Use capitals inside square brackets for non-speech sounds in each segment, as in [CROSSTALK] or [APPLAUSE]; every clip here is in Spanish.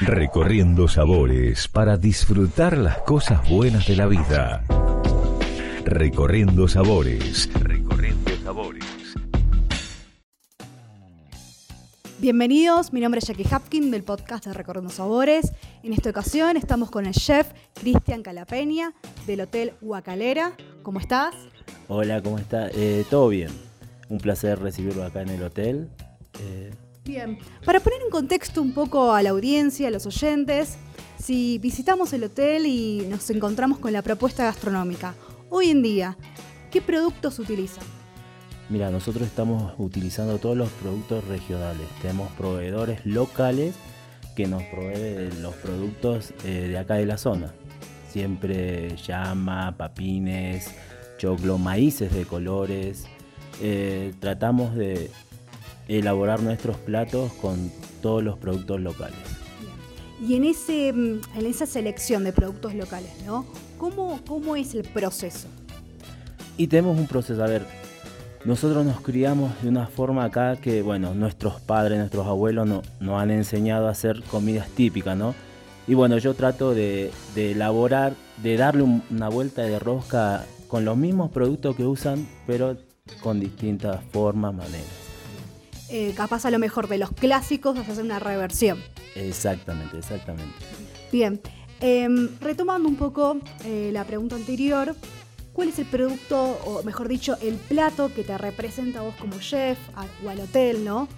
Recorriendo sabores para disfrutar las cosas buenas de la vida. Recorriendo sabores. Recorriendo sabores. Bienvenidos, mi nombre es Jackie Hapkin del podcast de Recorriendo Sabores. En esta ocasión estamos con el chef Cristian Calapeña del Hotel Huacalera. ¿Cómo estás? Hola, ¿cómo está? Eh, Todo bien. Un placer recibirlo acá en el hotel. Eh, Bien, para poner en contexto un poco a la audiencia, a los oyentes, si visitamos el hotel y nos encontramos con la propuesta gastronómica, hoy en día, ¿qué productos utilizan? mira, nosotros estamos utilizando todos los productos regionales. Tenemos proveedores locales que nos proveen los productos eh, de acá de la zona. Siempre llama, papines, choclo, maíces de colores. Eh, tratamos de elaborar nuestros platos con todos los productos locales. Y en, ese, mm, en esa selección de productos locales, ¿no? ¿Cómo, cómo es el proceso? Y tenemos un proceso, a ver, nosotros nos criamos de una forma acá que, bueno, nuestros padres, nuestros abuelos no- nos han enseñado a hacer comidas típicas, ¿no? Y bueno, yo trato de, de elaborar, de darle un- una vuelta de rosca con los mismos productos que usan, pero con distintas formas, maneras. Eh, capaz a lo mejor de los clásicos vas a hacer una reversión. Exactamente, exactamente. Bien, em, retomando un poco eh, la pregunta anterior, ¿cuál es el producto, o mejor dicho, el plato que te representa a vos como chef a- o al hotel, ¿no?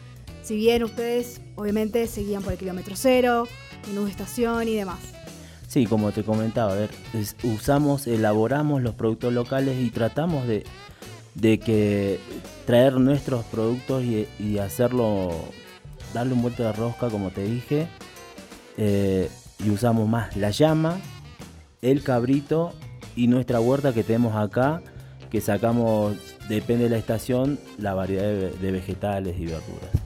Si bien ustedes obviamente seguían por el kilómetro cero, menú de estación y demás. Sí, como te comentaba, a ver, es- usamos, elaboramos los productos locales y tratamos de, de que traer nuestros productos y, hacerlo, darle un vuelto de rosca, como te dije, eh, y usamos más la llama, el cabrito y nuestra huerta que tenemos acá, que sacamos, depende de la estación, la variedad de vegetales y verduras.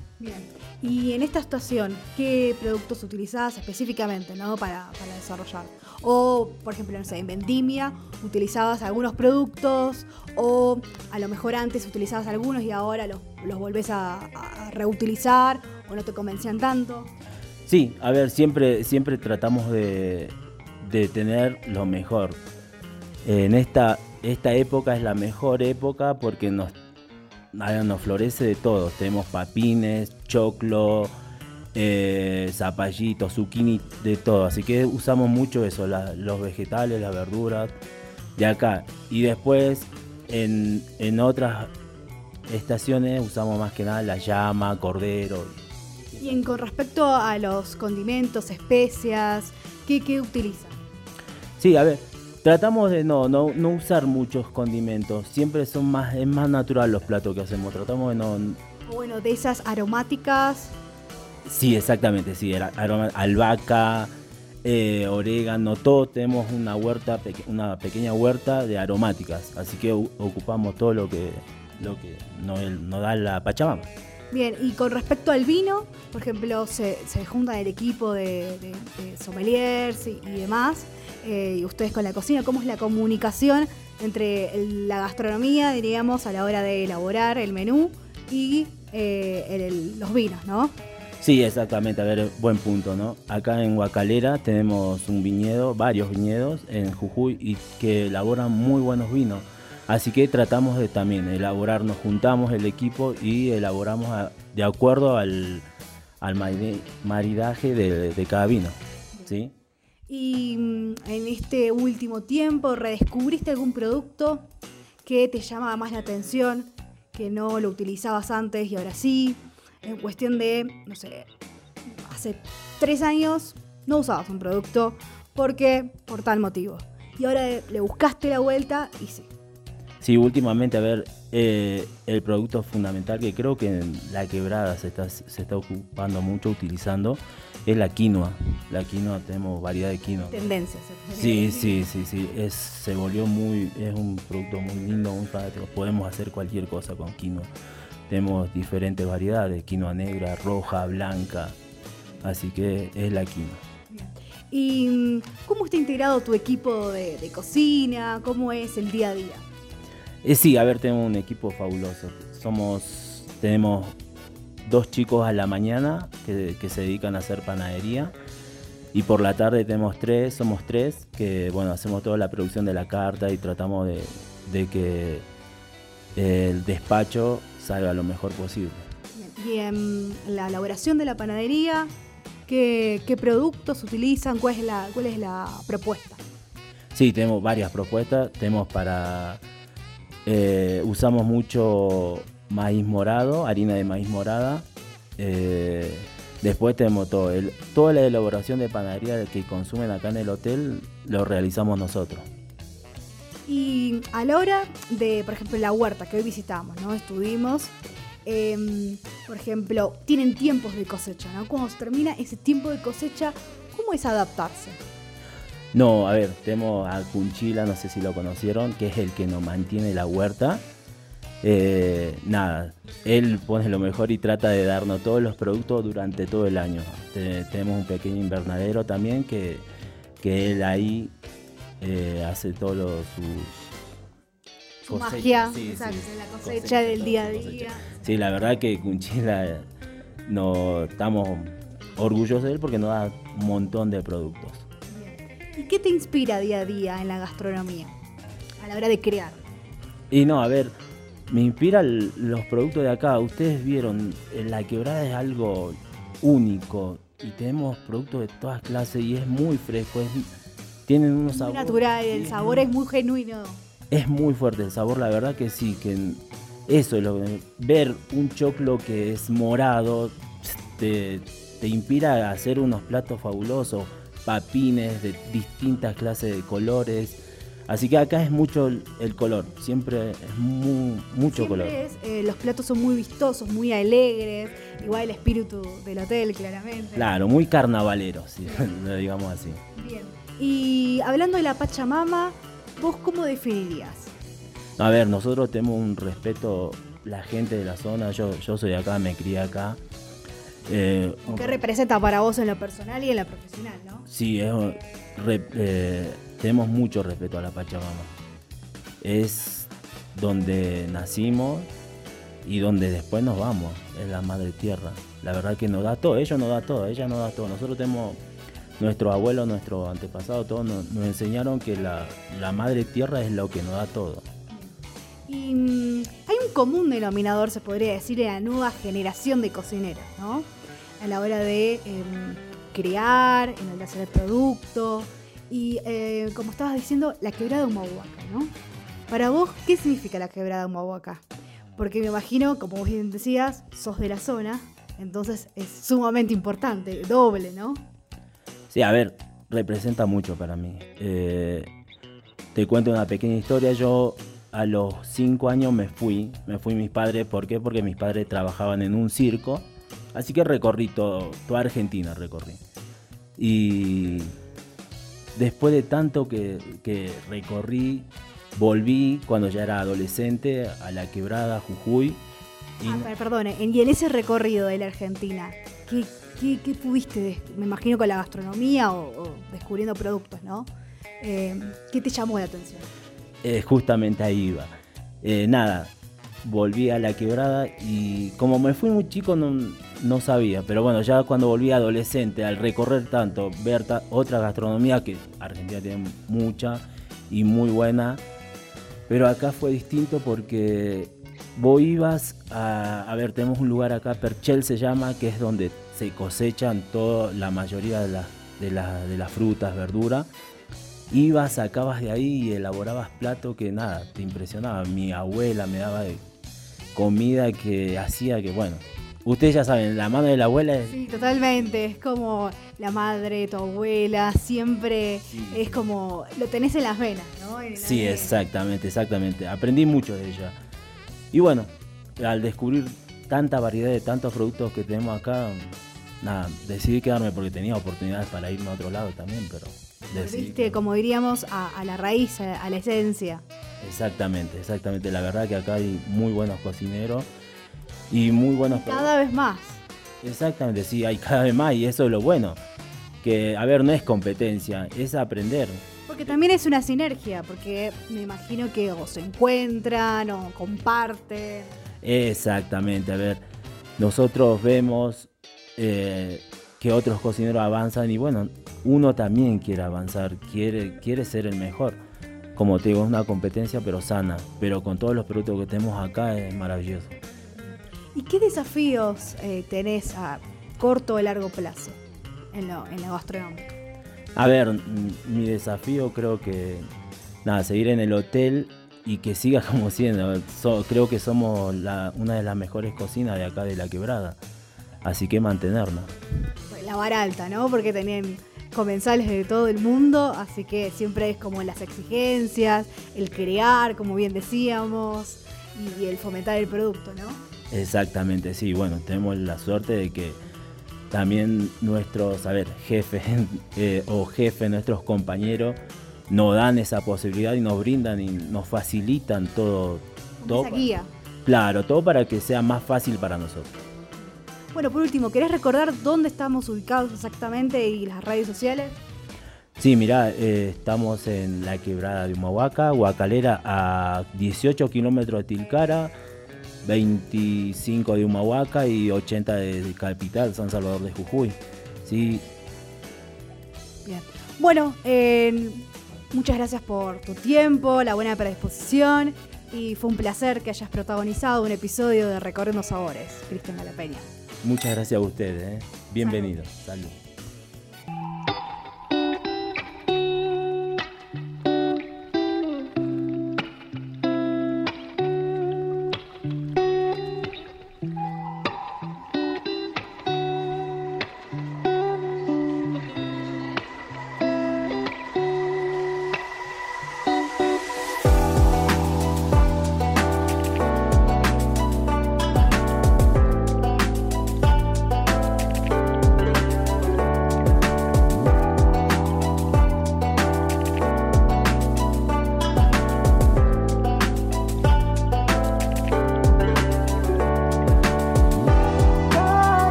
Y en esta estación, ¿qué productos utilizabas específicamente, ¿no? Para, para desarrollar. O, por ejemplo, no sé, en vendimia utilizabas algunos productos, o a lo mejor antes utilizabas algunos y ahora los, los volvés a, a reutilizar, o no te convencían tanto. Sí, a ver, siempre, siempre tratamos de, de tener lo mejor. En esta, esta época es la mejor época porque nos, nos florece de todo. Tenemos papines, choclo, eh, zapallitos, zucchini, de todo. Así que usamos mucho eso, la- los vegetales, las verduras de acá. Y después en, en otras estaciones usamos más que nada la llama, cordero. Y en, con respecto a los condimentos, especias, ¿qué, qué utilizan? Sí, a ver, tratamos de no, no, no usar muchos condimentos. Siempre son más, es más natural los platos que hacemos. Tratamos de no. O bueno, de esas aromáticas, Sí, exactamente, sí. aroma- albahaca, eh, orégano, todo. Tenemos una huerta, una pequeña huerta de aromáticas. Así que ocupamos todo lo que, lo que nos, nos da la Pachamama. Bien, y con respecto al vino, por ejemplo, se, se junta el equipo de, de- de sommeliers y, y demás, eh, y ustedes con la cocina, ¿cómo es la comunicación entre la gastronomía, diríamos, a la hora de elaborar el menú y eh, los vinos, ¿no? Sí, exactamente, a ver, buen punto, ¿no? Acá en Huacalera tenemos un viñedo, varios viñedos en Jujuy y que elaboran muy buenos vinos. Así que tratamos de también elaborar, nos juntamos el equipo y elaboramos de acuerdo al, al mari- maridaje de, de cada vino, ¿sí? Y mm, en este último tiempo, ¿redescubriste algún producto que te llamaba más la atención, que no lo utilizabas antes y ahora sí? En cuestión de, no sé, hace tres años no usabas un producto porque por tal motivo. Y ahora le buscaste la vuelta y sí. Sí, últimamente, a ver, eh, el producto fundamental que creo que en la quebrada se está, se está ocupando mucho utilizando es la quinoa. La quinoa, tenemos variedad de quinoa. Tendencias. Sí, sí, sí, sí. Es, se volvió muy, es un producto muy lindo, muy fanático. Podemos hacer cualquier cosa con quinoa. Tenemos diferentes variedades, quinoa negra, roja, blanca. Así que es la quinoa. ¿Y mm, cómo está integrado tu equipo de, de cocina? ¿Cómo es el día a día? Eh, sí, a ver, tenemos un equipo fabuloso. Somos, tenemos dos chicos a la mañana que, que se dedican a hacer panadería. Y por la tarde tenemos tres, somos tres, que bueno, hacemos toda la producción de la carta y tratamos de, de que el despacho salga lo mejor posible. Y en la elaboración de la panadería, ¿qué, qué productos utilizan? ¿Cuál es, la, ¿Cuál es la propuesta? Sí, tenemos varias propuestas. Tenemos para. eh, usamos mucho maíz morado, harina de maíz morada. Eh, después tenemos todo. el- toda la elaboración de panadería que consumen acá en el hotel lo realizamos nosotros. Y a la hora de, por ejemplo, la huerta que hoy visitamos, ¿no? Estuvimos, em, por ejemplo, tienen tiempos de cosecha, ¿no? Cuando se termina ese tiempo de cosecha, ¿cómo es adaptarse? No, a ver, tenemos a Cunchila, no sé si lo conocieron, que es el que nos mantiene la huerta. Eh, nada, él pone lo mejor y trata de darnos todos los productos durante todo el año. Te- tenemos un pequeño invernadero también que, que él ahí eh, hace todos los, sus Su cosechas. magia, Sí, exacto, sí, la cosecha del día a día. Sí, la verdad que Cunchila no, estamos orgullosos de él porque nos da un montón de productos. ¿Y qué te inspira día a día en la gastronomía? A la hora de crear. Y no, a ver, me inspira el- los productos de acá. Ustedes vieron, eh, la quebrada es algo único y tenemos productos de todas clases y es muy fresco. es- tienen unos Muy sabores. natural, el sabor es muy genuino. Es muy fuerte el sabor, la verdad que sí. que Eso lo. Ver un choclo que es morado te, te inspira a hacer unos platos fabulosos, papines de distintas clases de colores. Así que acá es mucho el, el color, siempre es mu- mucho Siempre color. es, eh, los platos son muy vistosos, muy alegres, igual el espíritu del hotel, claramente. Claro, muy carnavalero, [LAUGHS] lo digamos así. Bien. Y hablando de la Pachamama, ¿vos cómo definirías? A ver, nosotros tenemos un respeto, la gente de la zona, yo, yo soy acá, me crié acá. Eh, ¿Qué representa para vos en lo personal y en lo profesional, no? Sí, es, re- eh, tenemos mucho respeto a la Pachamama. Es donde nacimos y donde después nos vamos, es la madre tierra. La verdad que nos da todo, ella nos da todo, ella nos da todo. Nosotros tenemos, nuestros abuelos, nuestros antepasados, todos nos, enseñaron que la, madre tierra es lo que nos da todo. Y mm, hay un común denominador, se podría decir, en la nueva generación de cocineros, ¿no? A la hora de em, crear, en el de hacer el producto. Y eh, como estabas diciendo, la quebrada de Humahuaca, ¿no? Para vos, ¿qué significa la quebrada de Humahuaca? Porque me imagino, como vos bien decías, sos de la zona, entonces es sumamente importante, doble, ¿no? Sí, a ver, representa mucho para mí. Eh, te cuento una pequeña historia. Yo a los cinco años me fui, me fui mis padres. ¿Por qué? Porque mis padres trabajaban en un circo. Así que recorrí todo, toda Argentina, recorrí. Y después de tanto que, que recorrí, volví cuando ya era adolescente a la quebrada Jujuy. Y Ah, per- perdone, y en ese recorrido de la Argentina, ¿qué, qué- qué pudiste? Me imagino con la gastronomía o, o descubriendo productos, ¿no? Eh, ¿Qué te llamó la atención? Eh, justamente ahí iba. Eh, nada, volví a la quebrada y como me fui muy chico no, no sabía, pero bueno, ya cuando volví adolescente, al recorrer tanto, ver otra gastronomía que Argentina tiene mucha y muy buena, pero acá fue distinto porque vos ibas a, ver, tenemos un lugar acá, Perchel se llama, que es donde se cosechan toda la mayoría de, las de, la- de las frutas, verduras. Ibas, sacabas de ahí y elaborabas platos que nada, te impresionaba. Mi abuela me daba comida que hacía que, bueno, ustedes ya saben, la mano de la abuela es... Sí, totalmente. Es como la madre, tu abuela, siempre Sí. es como lo tenés en las venas, ¿no? Sí, exactamente, exactamente. Aprendí mucho de ella. Y bueno, al descubrir tanta variedad de tantos productos que tenemos acá, nada, decidí quedarme porque tenía oportunidades para irme a otro lado también, pero. Volviste, como diríamos, a, a la raíz, a, a la esencia. Exactamente, exactamente. La verdad que acá hay muy buenos cocineros y muy buenos Cada vez más. Exactamente, sí, hay cada vez más y eso es lo bueno. Que, a ver, no es competencia, es aprender. Porque también es una sinergia, porque me imagino que o se encuentran o comparten. Exactamente, a ver. nosotros vemos eh, que otros cocineros avanzan y bueno, uno también quiere avanzar, quiere, quiere ser el mejor. Como te digo, es una competencia pero sana, pero con todos los productos que tenemos acá es maravilloso. ¿Y qué desafíos eh, tenés a corto o largo plazo en, lo, en? A ver, mi desafío creo que, nada, seguir en el hotel y que siga [LAUGHS] como siendo. creo que somos una de las mejores cocinas de acá de La Quebrada. Así que mantenernos. La vara alta, ¿no? Porque tenían comensales de todo el mundo, así que siempre es como las exigencias, el crear, como bien decíamos, y, el fomentar el producto, ¿no? Exactamente, sí. Bueno, tenemos la suerte de que también nuestros, a ver, jefes [LAUGHS] eh, o jefes, nuestros compañeros, nos dan esa posibilidad y nos brindan y nos facilitan todo. todo guía. Claro, todo para que sea más fácil para nosotros. Bueno, por último, ¿querés recordar dónde estamos ubicados exactamente y las redes sociales? Sí, mirá, eh, estamos en la quebrada de Humahuaca, Huacalera a 18 kilómetros de Tilcara, 25 de Humahuaca y 80 de Capital, San Salvador de Jujuy. Sí. Bien. Bueno, muchas gracias por tu tiempo, la buena predisposición y fue un placer que hayas protagonizado un episodio de Recorriendo Sabores, Cristian Peña. Muchas gracias a ustedes. ¿eh? Bienvenidos. Salud.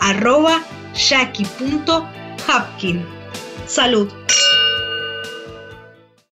arroba jackie.hapkin. Salud.